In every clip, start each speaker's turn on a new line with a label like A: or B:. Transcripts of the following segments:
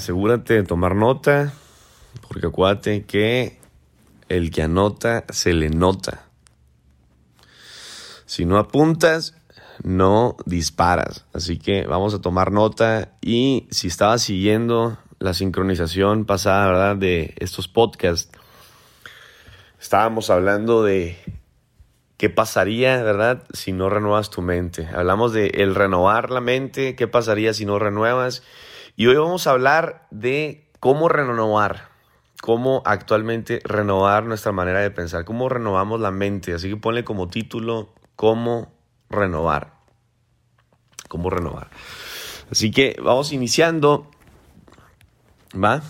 A: asegúrate de tomar nota, porque acuérdate que el que anota se le nota. Si no apuntas, no disparas. Así que vamos a tomar nota y si estabas siguiendo la sincronización pasada, ¿verdad? De estos podcasts, estábamos hablando de qué pasaría, ¿verdad? Si no renuevas tu mente. Hablamos de el renovar la mente, qué pasaría si no renuevas. Y hoy vamos a hablar de cómo renovar, cómo actualmente renovar nuestra manera de pensar, cómo renovamos la mente. Así que ponle como título, cómo renovar. Cómo renovar. Así que vamos iniciando. ¿Va?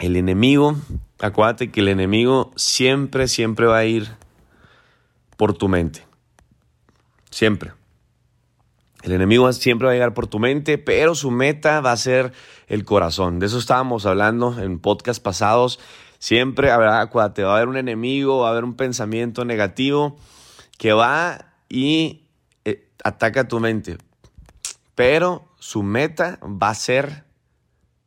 A: El enemigo, acuérdate que el enemigo siempre, siempre va a ir por tu mente. Siempre. El enemigo siempre va a llegar por tu mente, pero su meta va a ser el corazón. De eso estábamos hablando en podcast pasados. Siempre, acuérdate, va a haber un enemigo, va a haber un pensamiento negativo que va y eh, ataca tu mente. Pero su meta va a ser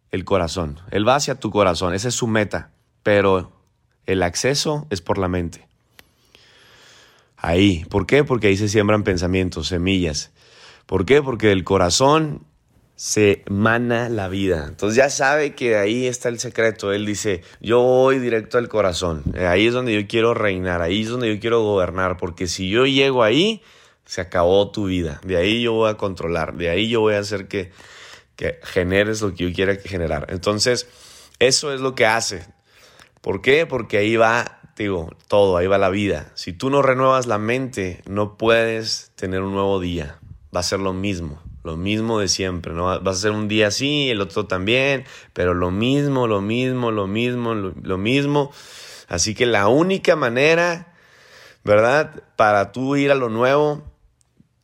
A: el corazón. Él va hacia tu corazón, esa es su meta. Pero el acceso es por la mente. Ahí. ¿Por qué? Porque ahí se siembran pensamientos, semillas. ¿Por qué? Porque del corazón se mana la vida. Entonces ya sabe que ahí está el secreto. Él dice, yo voy directo al corazón. Ahí es donde yo quiero reinar, ahí es donde yo quiero gobernar, porque si yo llego ahí, se acabó tu vida. De ahí yo voy a controlar, de ahí yo voy a hacer que, que generes lo que yo quiera generar. Entonces, eso es lo que hace. ¿Por qué? Porque ahí va, digo, todo, ahí va la vida. Si tú no renuevas la mente, no puedes tener un nuevo día va a ser lo mismo, lo mismo de siempre, ¿no? Va a ser un día así, el otro también, pero lo mismo, lo mismo, lo mismo, lo, mismo. Así que la única manera, ¿verdad? Para tú ir a lo nuevo,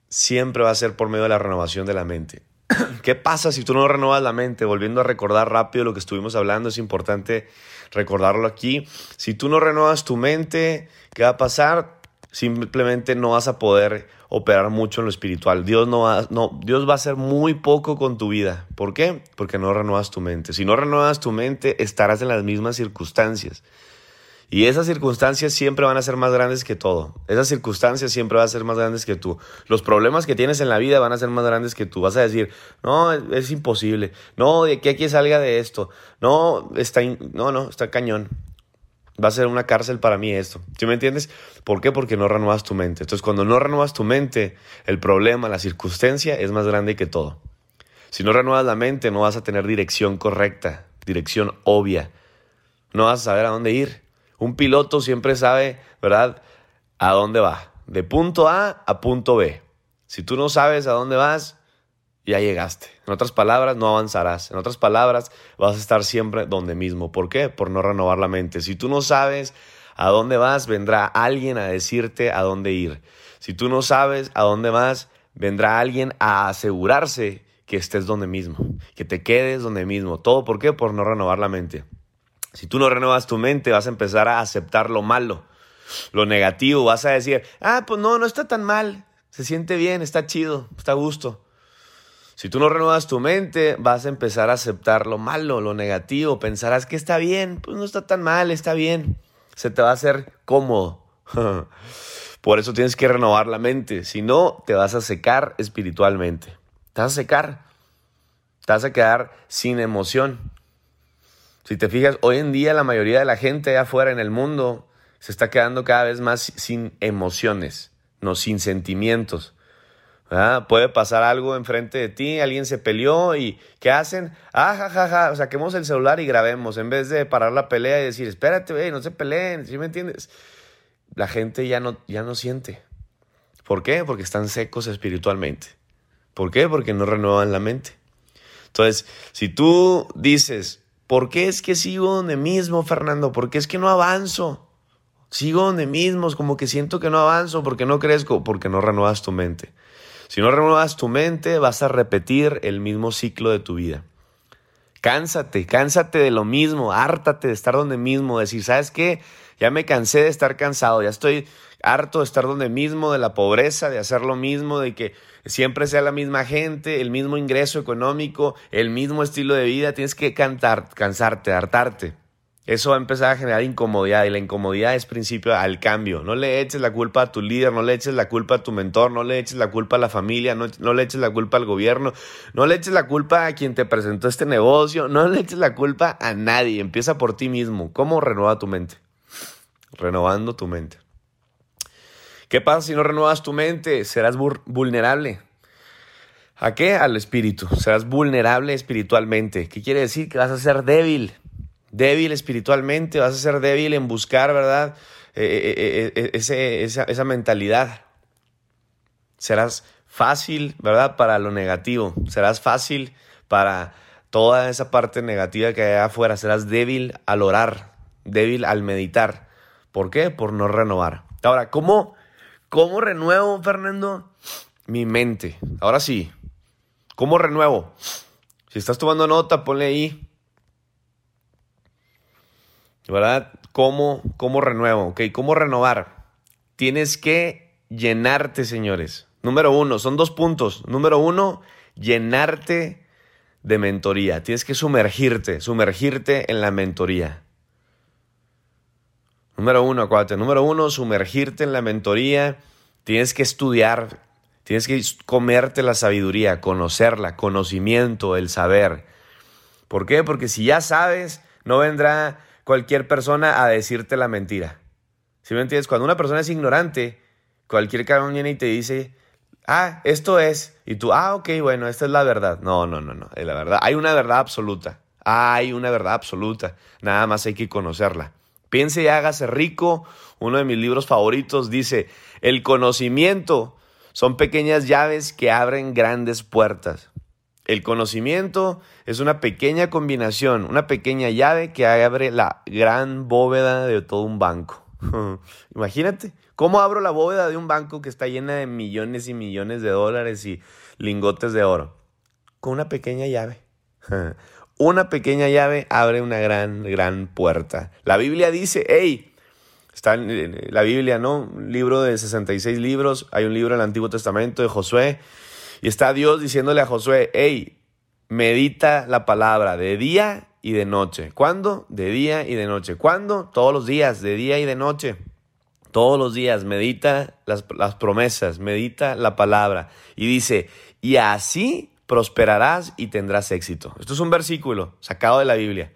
A: siempre va a ser por medio de la renovación de la mente. ¿Qué pasa si tú no renuevas la mente? Volviendo a recordar rápido lo que estuvimos hablando, es importante recordarlo aquí. Si tú no renuevas tu mente, ¿qué va a pasar? Simplemente no vas a poder operar mucho en lo espiritual. Dios no va, no, Dios va a hacer muy poco con tu vida. ¿Por qué? Porque no renuevas tu mente. Si no renuevas tu mente, estarás en las mismas circunstancias. Y esas circunstancias siempre van a ser más grandes que todo. Esas circunstancias siempre van a ser más grandes que tú. Los problemas que tienes en la vida van a ser más grandes que tú. Vas a decir, no, es, imposible. No, de que aquí salga de esto. No, está, no, no, está cañón va a ser una cárcel para mí esto. ¿Sí me entiendes? ¿Por qué? Porque no renuevas tu mente. Entonces, cuando no renuevas tu mente, el problema, la circunstancia es más grande que todo. Si no renuevas la mente, no vas a tener dirección correcta, dirección obvia. No vas a saber a dónde ir. Un piloto siempre sabe, ¿verdad? A dónde va. De punto A a punto B. Si tú no sabes a dónde vas, ya llegaste. En otras palabras, no avanzarás. En otras palabras, vas a estar siempre donde mismo. ¿Por qué? Por no renovar la mente. Si tú no sabes a dónde vas, vendrá alguien a decirte a dónde ir. Si tú no sabes a dónde vas, vendrá alguien a asegurarse que estés donde mismo, que te quedes donde mismo. ¿Todo por qué? Por no renovar la mente. Si tú no renovas tu mente, vas a empezar a aceptar lo malo, lo negativo. Vas a decir, ah, pues no, no está tan mal. Se siente bien, está chido, está a gusto. Si tú no renuevas tu mente, vas a empezar a aceptar lo malo, lo negativo. Pensarás que está bien, pues no está tan mal, está bien. Se te va a hacer cómodo. Por eso tienes que renovar la mente. Si no, te vas a secar espiritualmente. Te vas a secar. Te vas a quedar sin emoción. Si te fijas, hoy en día la mayoría de la gente allá afuera en el mundo se está quedando cada vez más sin emociones, no sin sentimientos. Puede pasar algo enfrente de ti, alguien se peleó y ¿qué hacen? Ah, ja, saquemos el celular y grabemos en vez de parar la pelea y decir, espérate, no se peleen, ¿sí me entiendes? La gente ya no, ya no siente. ¿Por qué? Porque están secos espiritualmente. ¿Por qué? Porque no renuevan la mente. Entonces, si tú dices, ¿por qué es que sigo donde mismo, Fernando? ¿Por qué es que no avanzo? Sigo donde mismo, como que siento que no avanzo porque no crezco, porque no renuevas tu mente. Si no renuevas tu mente, vas a repetir el mismo ciclo de tu vida. Cánsate, cánsate de lo mismo, hártate de estar donde mismo, decir, ¿sabes qué? Ya me cansé de estar cansado, ya estoy harto de estar donde mismo, de la pobreza, de hacer lo mismo, de que siempre sea la misma gente, el mismo ingreso económico, el mismo estilo de vida, tienes que cantar, cansarte, hartarte. Eso va a empezar a generar incomodidad y la incomodidad es principio al cambio. No le eches la culpa a tu líder, no le eches la culpa a tu mentor, no le eches la culpa a la familia, no, le eches la culpa al gobierno, no le eches la culpa a quien te presentó este negocio, no le eches la culpa a nadie. Empieza por ti mismo. ¿Cómo renueva tu mente? Renovando tu mente. ¿Qué pasa si no renuevas tu mente? Serás vulnerable. ¿A qué? Al espíritu. Serás vulnerable espiritualmente. ¿Qué quiere decir? Que vas a ser débil débil espiritualmente, vas a ser débil en buscar, ¿verdad? Eh, eh, eh, esa, esa mentalidad. Serás fácil, ¿verdad? Para lo negativo. Serás fácil para toda esa parte negativa que hay afuera. Serás débil al orar, débil al meditar. ¿Por qué? Por no renovar. Ahora, ¿cómo, cómo renuevo, Fernando? Mi mente. Ahora sí. ¿Cómo renuevo? Si estás tomando nota, ponle ahí ¿verdad? ¿Cómo, cómo renuevo? ¿Ok? ¿Cómo renovar? Tienes que llenarte, señores. Número uno, son dos puntos. Número uno, llenarte de mentoría. Tienes que sumergirte, sumergirte en la mentoría. Número uno, acuérdate. Número uno, sumergirte en la mentoría. Tienes que estudiar, tienes que comerte la sabiduría, conocerla, conocimiento, el saber. ¿Por qué? Porque si ya sabes, no vendrá cualquier persona a decirte la mentira. ¿Sí me entiendes? Cuando una persona es ignorante, cualquier cabrón viene y te dice, ah, esto es, y tú, ah, ok, bueno, esta es la verdad. No, no, no, no, es la verdad. Hay una verdad absoluta. Hay una verdad absoluta. Nada más hay que conocerla. Piense y hágase rico. Uno de mis libros favoritos dice, el conocimiento son pequeñas llaves que abren grandes puertas. El conocimiento es una pequeña combinación, una pequeña llave que abre la gran bóveda de todo un banco. Imagínate, ¿cómo abro la bóveda de un banco que está llena de millones y millones de dólares y lingotes de oro? Con una pequeña llave. una pequeña llave abre una gran, gran puerta. La Biblia dice, hey, está en la Biblia, ¿no? Un libro de 66 libros, hay un libro del Antiguo Testamento de Josué y está Dios diciéndole a Josué, hey, medita la palabra de día y de noche. ¿Cuándo? De día y de noche. ¿Cuándo? Todos los días, de día y de noche. Todos los días, medita las, las promesas, medita la palabra. Y dice, y así prosperarás y tendrás éxito. Esto es un versículo sacado de la Biblia.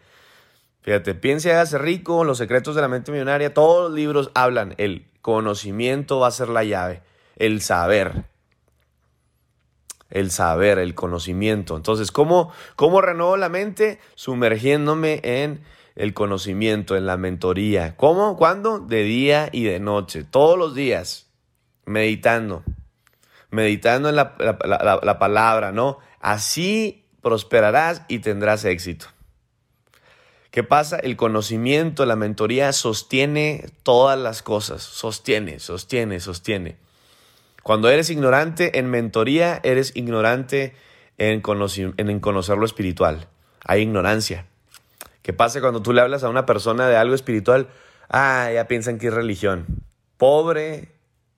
A: Fíjate, piensa y hágase rico, los secretos de la mente millonaria, todos los libros hablan, el conocimiento va a ser la llave, el saber el saber, el conocimiento. Entonces, ¿cómo, cómo renuevo la mente? Sumergiéndome en el conocimiento, en la mentoría. ¿Cómo? ¿Cuándo? De día y de noche, todos los días, meditando, meditando en la, la palabra, ¿no? Así prosperarás y tendrás éxito. ¿Qué pasa? El conocimiento, la mentoría sostiene todas las cosas, sostiene, sostiene, sostiene. Cuando eres ignorante en mentoría, eres ignorante en, conocer lo espiritual. Hay ignorancia. ¿Qué pasa cuando tú le hablas a una persona de algo espiritual? Ah, ya piensan que es religión. Pobre,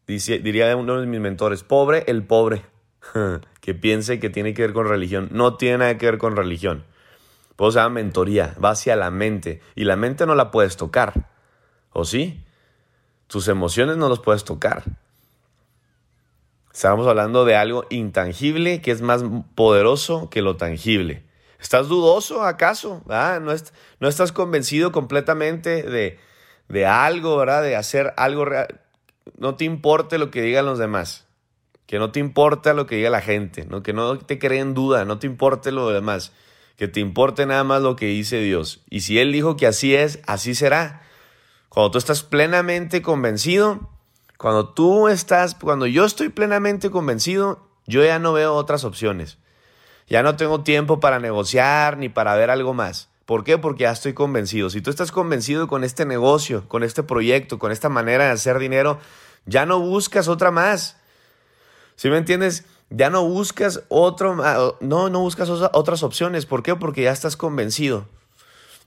A: diría uno de mis mentores, pobre el pobre, que piense que tiene que ver con religión. No tiene nada que ver con religión. Pues se llama mentoría, va hacia la mente. Y la mente no la puedes tocar. ¿O sí? Tus emociones no los puedes tocar. Estamos hablando de algo intangible que es más poderoso que lo tangible. ¿Estás dudoso acaso? Ah, ¿No, ¿No, estás convencido completamente de, algo, ¿verdad? De hacer algo real. No te importe lo que digan los demás. Que no te importa lo que diga la gente. Que no te creen duda. No te importe lo demás. Que te importe nada más lo que dice Dios. Y si Él dijo que así es, así será. Cuando tú estás plenamente convencido, cuando tú estás, cuando yo estoy plenamente convencido, yo ya no veo otras opciones. Ya no tengo tiempo para negociar ni para ver algo más. ¿Por qué? Porque ya estoy convencido. Si tú estás convencido con este negocio, con este proyecto, con esta manera de hacer dinero, ya no buscas otra más. ¿Sí me entiendes? Ya no buscas otro, no, no buscas otras opciones. ¿Por qué? Porque ya estás convencido.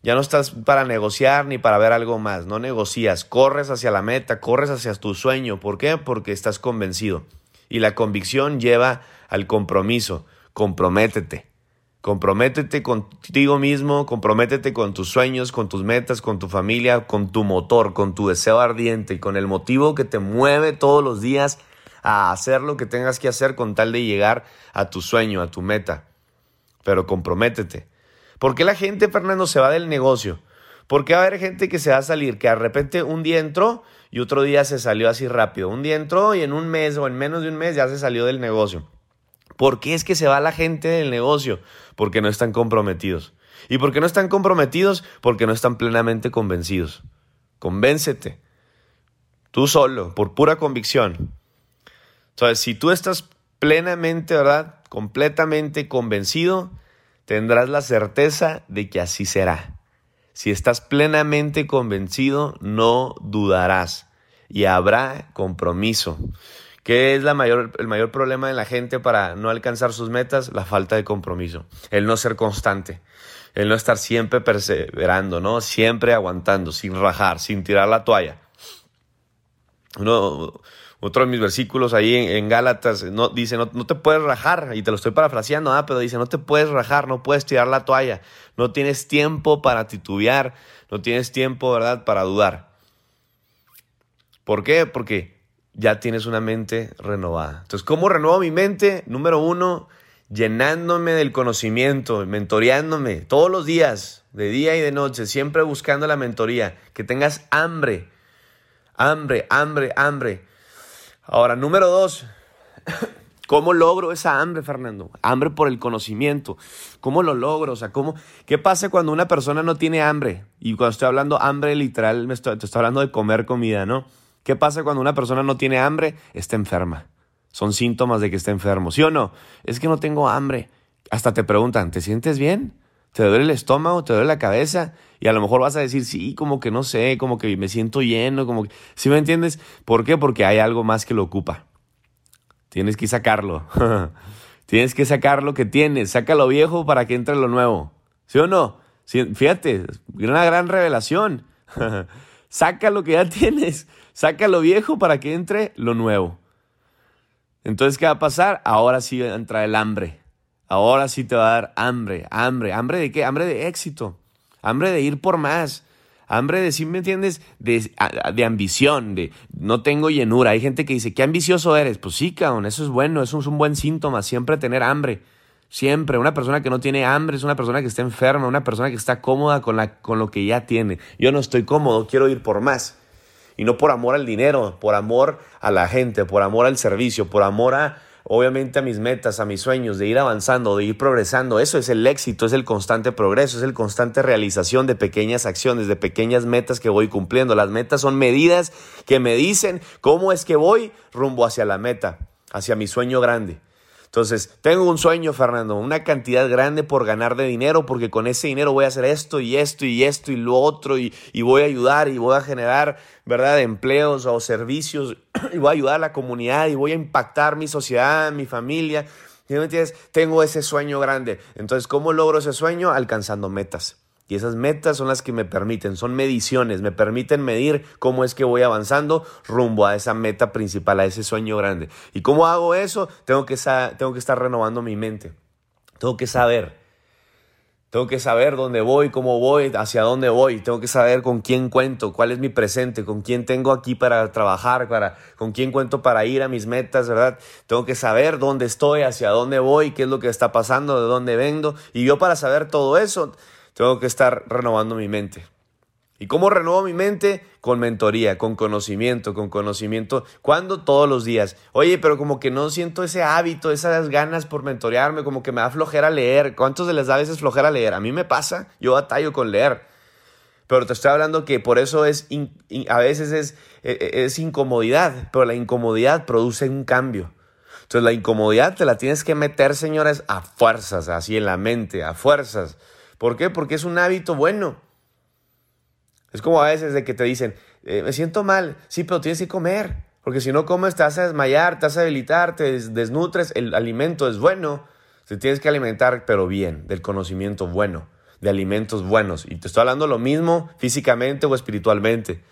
A: Ya no estás para negociar ni para ver algo más, no negocias, corres hacia la meta, corres hacia tu sueño. ¿Por qué? Porque estás convencido. Y la convicción lleva al compromiso. Comprométete. Comprométete contigo mismo, comprométete con tus sueños, con tus metas, con tu familia, con tu motor, con tu deseo ardiente y con el motivo que te mueve todos los días a hacer lo que tengas que hacer con tal de llegar a tu sueño, a tu meta. Pero comprométete. ¿Por qué la gente, Fernando, se va del negocio? ¿Por qué va a haber gente que se va a salir, que de repente un día entró y otro día se salió así rápido? Un día entró y en un mes o en menos de un mes ya se salió del negocio. ¿Por qué es que se va la gente del negocio? Porque no están comprometidos. ¿Y por qué no están comprometidos? Porque no están plenamente convencidos. Convéncete. Tú solo, por pura convicción. Entonces, si tú estás plenamente, ¿verdad? Completamente convencido, tendrás la certeza de que así será. Si estás plenamente convencido, no dudarás y habrá compromiso. ¿Qué es el mayor problema de la gente para no alcanzar sus metas? La falta de compromiso, el no ser constante, el no estar siempre perseverando, ¿no? Siempre aguantando, sin rajar, sin tirar la toalla. Uno, otro de mis versículos ahí en, Gálatas no, dice, no, no, te puedes rajar, y te lo estoy parafraseando, ¿ah? pero dice, no te puedes rajar, no puedes tirar la toalla, no tienes tiempo para titubear, no tienes tiempo, ¿verdad?, para dudar. ¿Por qué? Porque ya tienes una mente renovada. Entonces, ¿cómo renuevo mi mente? Número uno, llenándome del conocimiento, mentoreándome todos los días, de día y de noche, siempre buscando la mentoría, que tengas hambre, hambre, hambre, hambre. Ahora, número dos, ¿cómo logro esa hambre, Fernando? Hambre por el conocimiento. ¿Cómo lo logro? O sea, ¿cómo, ¿qué pasa cuando una persona no tiene hambre? Y cuando estoy hablando hambre literal, te estoy hablando de comer comida, ¿no? ¿Qué pasa cuando una persona no tiene hambre? Está enferma. Son síntomas de que está enfermo. ¿Sí o no? Es que no tengo hambre. Hasta te preguntan, ¿te sientes bien? ¿Te duele el estómago? ¿Te duele la cabeza? Y a lo mejor vas a decir, sí, como que no sé, como que me siento lleno, como que... ¿Sí me entiendes? ¿Por qué? Porque hay algo más que lo ocupa. Tienes que sacarlo. tienes que sacar lo que tienes. Saca lo viejo para que entre lo nuevo. ¿Sí o no? Fíjate, una gran revelación. Saca lo que ya tienes. Saca lo viejo para que entre lo nuevo. Entonces, ¿qué va a pasar? Ahora sí entra el hambre. Ahora sí te va a dar hambre, hambre. ¿Hambre de qué? Hambre de éxito. Hambre de ir por más. Hambre de, ¿sí me entiendes? De, de, ambición, de no tengo llenura. Hay gente que dice, qué ambicioso eres. Pues sí, cabrón, eso es bueno, eso es un buen síntoma, siempre tener hambre. Siempre, una persona que no tiene hambre es una persona que está enferma, una persona que está cómoda con, la, con lo que ya tiene. Yo no estoy cómodo, quiero ir por más. Y no por amor al dinero, por amor a la gente, por amor al servicio, por amor a, obviamente, a mis metas, a mis sueños, de ir avanzando, de ir progresando. Eso es el éxito, es el constante progreso, es el constante realización de pequeñas acciones, de pequeñas metas que voy cumpliendo. Las metas son medidas que me dicen cómo es que voy rumbo hacia la meta, hacia mi sueño grande. Entonces, tengo un sueño, Fernando, una cantidad grande por ganar de dinero, porque con ese dinero voy a hacer esto y esto y esto y lo otro, y, voy a ayudar y voy a generar, ¿verdad?, empleos o servicios, y voy a ayudar a la comunidad y voy a impactar mi sociedad, mi familia. ¿Sí me entiendes? Tengo ese sueño grande. Entonces, ¿cómo logro ese sueño? Alcanzando metas. Y esas metas son las que me permiten, son mediciones, me permiten medir cómo es que voy avanzando rumbo a esa meta principal, a ese sueño grande. ¿Y cómo hago eso? Tengo que, tengo que estar renovando mi mente. Tengo que saber. Tengo que saber dónde voy, cómo voy, hacia dónde voy. Tengo que saber con quién cuento, cuál es mi presente, con quién tengo aquí para trabajar, para, con quién cuento para ir a mis metas, ¿verdad? Tengo que saber dónde estoy, hacia dónde voy, qué es lo que está pasando, de dónde vengo. Y yo para saber todo eso, tengo que estar renovando mi mente. ¿Y cómo renuevo mi mente? Con mentoría, con conocimiento, con conocimiento. ¿Cuándo? Todos los días. Oye, pero como que no siento ese hábito, esas ganas por mentorearme, como que me da flojera leer. ¿Cuántos de les da a veces flojera leer? A mí me pasa, yo batallo con leer. Pero te estoy hablando que por eso es, a veces es, e, e, es incomodidad, pero la incomodidad produce un cambio. Entonces la incomodidad te la tienes que meter, señores, a fuerzas, así en la mente, a fuerzas. ¿Por qué? Porque es un hábito bueno. Es como a veces de que te dicen, eh, me siento mal, sí, pero tienes que comer, porque si no comes te vas a desmayar, te vas a debilitar, te desnutres, el alimento es bueno, te tienes que alimentar, pero bien, del conocimiento bueno, de alimentos buenos. Y te estoy hablando lo mismo físicamente o espiritualmente.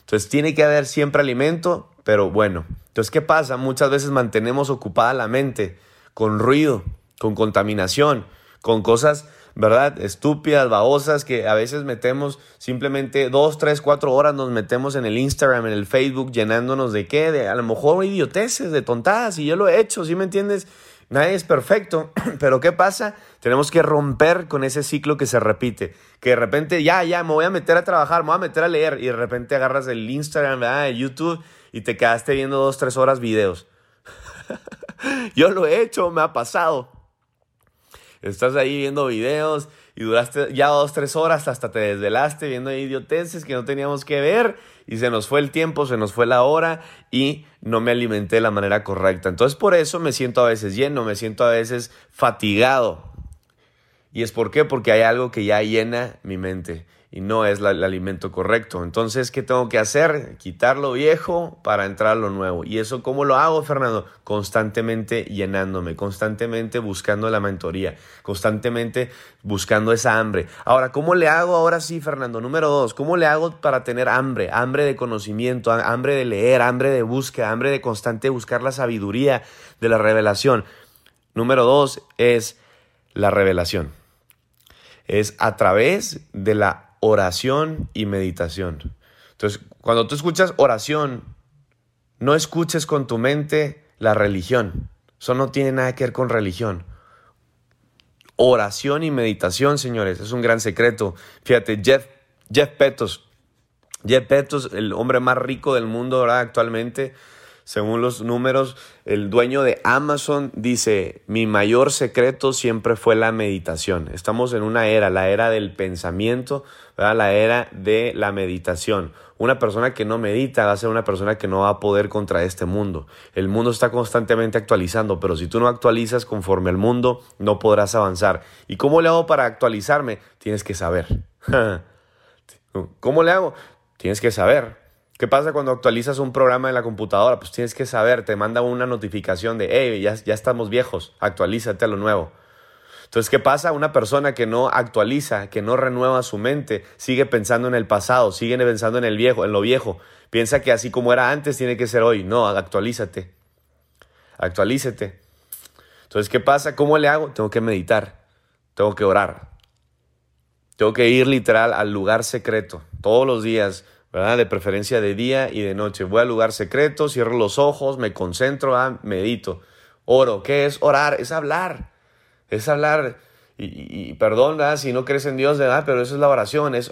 A: Entonces tiene que haber siempre alimento, pero bueno. Entonces, ¿qué pasa? Muchas veces mantenemos ocupada la mente con ruido, con contaminación, con cosas, ¿verdad? Estúpidas, babosas, que a veces metemos simplemente dos, tres, cuatro horas nos metemos en el Instagram, en el Facebook, llenándonos de qué, de a lo mejor idioteces, de tontadas, y yo lo he hecho, ¿sí me entiendes? Nadie es perfecto, pero ¿qué pasa? Tenemos que romper con ese ciclo que se repite. Que de repente, ya, ya, me voy a meter a trabajar, me voy a meter a leer, y de repente agarras el Instagram, el YouTube, y te quedaste viendo dos, tres horas videos. Yo lo he hecho, me ha pasado. Estás ahí viendo videos y duraste ya dos, tres horas hasta te desvelaste viendo idioteces que no teníamos que ver y se nos fue el tiempo, se nos fue la hora y no me alimenté de la manera correcta. Entonces por eso me siento a veces lleno, me siento a veces fatigado. ¿Y es por qué? Porque hay algo que ya llena mi mente y no es el alimento correcto. Entonces, ¿qué tengo que hacer? Quitar lo viejo para entrar lo nuevo. ¿Y eso cómo lo hago, Fernando? Constantemente llenándome, constantemente buscando la mentoría, constantemente buscando esa hambre. Ahora, ¿cómo le hago ahora sí, Fernando? Número dos, ¿cómo le hago para tener hambre? Hambre de conocimiento, hambre de leer, hambre de búsqueda, hambre de constante buscar la sabiduría de la revelación. Número dos es la revelación. Es a través de la oración y meditación. Entonces, cuando tú escuchas oración, no escuches con tu mente la religión. Eso no tiene nada que ver con religión. Oración y meditación, señores, es un gran secreto. Fíjate, Jeff, Jeff Petos, Jeff Petos, el hombre más rico del mundo ahora actualmente, según los números, el dueño de Amazon dice, mi mayor secreto siempre fue la meditación. Estamos en una era, la era del pensamiento, la era de la meditación. Una persona que no medita va a ser una persona que no va a poder contra este mundo. El mundo está constantemente actualizando, pero si tú no actualizas conforme al mundo, no podrás avanzar. ¿Y cómo le hago para actualizarme? Tienes que saber. ¿Cómo le hago? Tienes que saber. ¿Qué pasa cuando actualizas un programa en la computadora? Pues tienes que saber, te manda una notificación de, hey, ya, ya estamos viejos, actualízate a lo nuevo. Entonces, ¿qué pasa? Una persona que no actualiza, que no renueva su mente, sigue pensando en el pasado, sigue pensando en el viejo, en lo viejo. Piensa que así como era antes tiene que ser hoy. No, actualízate. Actualízate. Entonces, ¿qué pasa? ¿Cómo le hago? Tengo que meditar. Tengo que orar. Tengo que ir literal al lugar secreto todos los días de preferencia de día y de noche. Voy al lugar secreto, cierro los ojos, me concentro, medito. Oro. ¿Qué es orar? Es hablar. Es hablar. Y, perdón, si no crees en Dios, ¿verdad? Pero eso es la oración, es,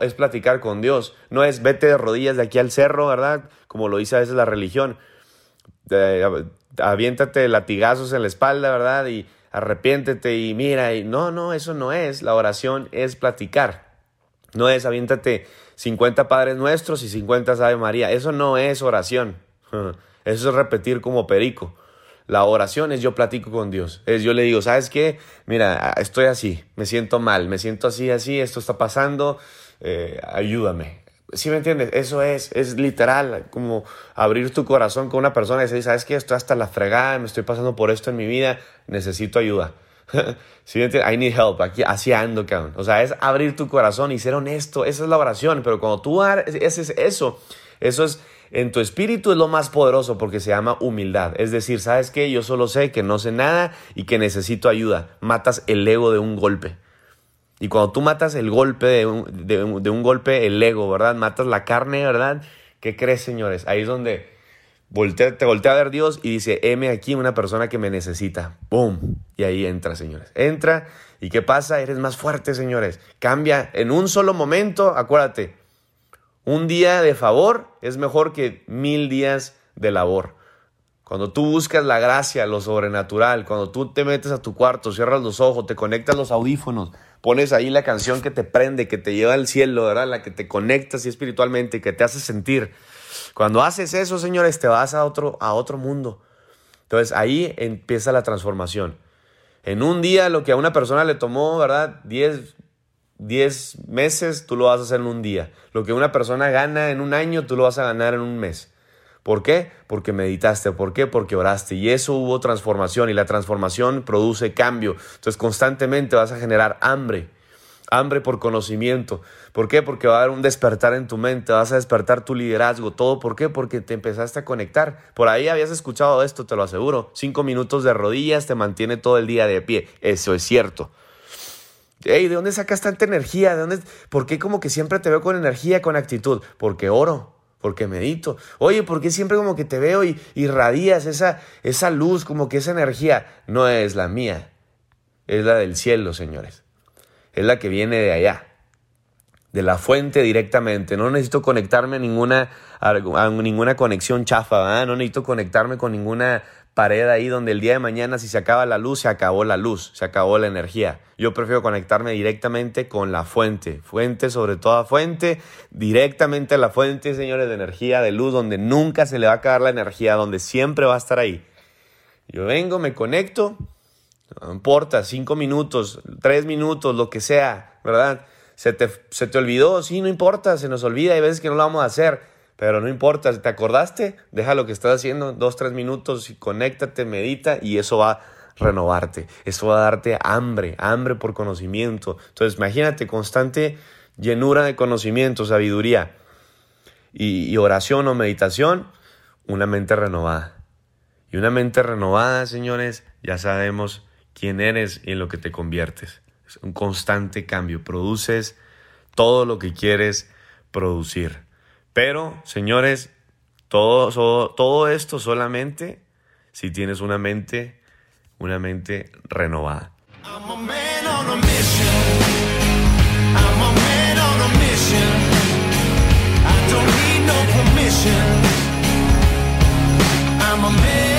A: es, platicar con Dios. No es vete de rodillas de aquí al cerro, ¿verdad? Como lo dice a veces la religión. aviéntate latigazos en la espalda, ¿verdad? Y arrepiéntete y mira. Y no, no, eso no es. La oración es platicar. No es aviéntate 50 Padres Nuestros y 50 Ave María. Eso no es oración. Eso es repetir como perico. La oración es yo platico con Dios. Es yo le digo, ¿sabes qué? Mira, estoy así, me siento mal, me siento así, así, esto está pasando, eh, ayúdame. ¿Sí me entiendes? Eso es, es literal, como abrir tu corazón con una persona y decir, ¿sabes qué? Estoy hasta la fregada, me estoy pasando por esto en mi vida, necesito ayuda. ¿Sí I need help. Aquí, así ando, cabrón. O sea, es abrir tu corazón y ser honesto. Esa es la oración. Pero cuando tú haces eso, eso es en tu espíritu es lo más poderoso porque se llama humildad. Es decir, ¿sabes qué? Yo solo sé que no sé nada y que necesito ayuda. Matas el ego de un golpe. Y cuando tú matas el golpe de un, de un golpe, el ego, ¿verdad? Matas la carne, ¿verdad? ¿Qué crees, señores? Ahí es donde te voltea a ver Dios y dice, heme aquí una persona que me necesita. ¡Boom! Y ahí entra, señores. Entra y ¿qué pasa? Eres más fuerte, señores. Cambia en un solo momento, acuérdate. Un día de favor es mejor que mil días de labor. Cuando tú buscas la gracia, lo sobrenatural, cuando tú te metes a tu cuarto, cierras los ojos, te conectas los audífonos, pones ahí la canción que te prende, que te lleva al cielo, ¿verdad? La que te conectas y espiritualmente, que te hace sentir cuando haces eso, señores, te vas a otro, a otro mundo. Entonces ahí empieza la transformación. En un día lo que a una persona le tomó, ¿verdad? 10, meses, tú lo vas a hacer en un día. Lo que una persona gana en un año, tú lo vas a ganar en un mes. ¿Por qué? Porque meditaste. ¿Por qué? Porque oraste. Y eso hubo transformación y la transformación produce cambio. Entonces constantemente vas a generar hambre. Hambre por conocimiento. ¿Por qué? Porque va a haber un despertar en tu mente, vas a despertar tu liderazgo. ¿Todo por qué? Porque te empezaste a conectar. Por ahí habías escuchado esto, te lo aseguro. Cinco minutos de rodillas te mantiene todo el día de pie. Eso es cierto. Hey, ¿de dónde sacas tanta energía? ¿De dónde? ¿Por qué como que siempre te veo con energía, con actitud? Porque oro, porque medito. Oye, ¿por qué siempre como que te veo y irradias esa, esa luz, como que esa energía? No es la mía, es la del cielo, señores es la que viene de allá, de la fuente directamente. No necesito conectarme a ninguna, a ninguna conexión chafa, no necesito conectarme con ninguna pared ahí donde el día de mañana si se acaba la luz, se acabó la luz, se acabó la energía. Yo prefiero conectarme directamente con la fuente, fuente sobre toda fuente, directamente a la fuente, señores, de energía, de luz, donde nunca se le va a acabar la energía, donde siempre va a estar ahí. Yo vengo, me conecto no importa, cinco minutos, tres minutos, lo que sea, ¿verdad? ¿Se te, se te olvidó? Sí, no importa, se nos olvida, hay veces que no lo vamos a hacer, pero no importa, ¿te acordaste? Deja lo que estás haciendo, dos, tres minutos conéctate, medita y eso va a renovarte, eso va a darte hambre, hambre por conocimiento. Entonces, imagínate, constante llenura de conocimiento, sabiduría y oración o meditación, una mente renovada. Y una mente renovada, señores, ya sabemos quién eres y en lo que te conviertes. Es un constante cambio. Produces todo lo que quieres producir. Pero, señores, todo, todo, esto solamente si tienes una mente, una mente renovada. I'm a man.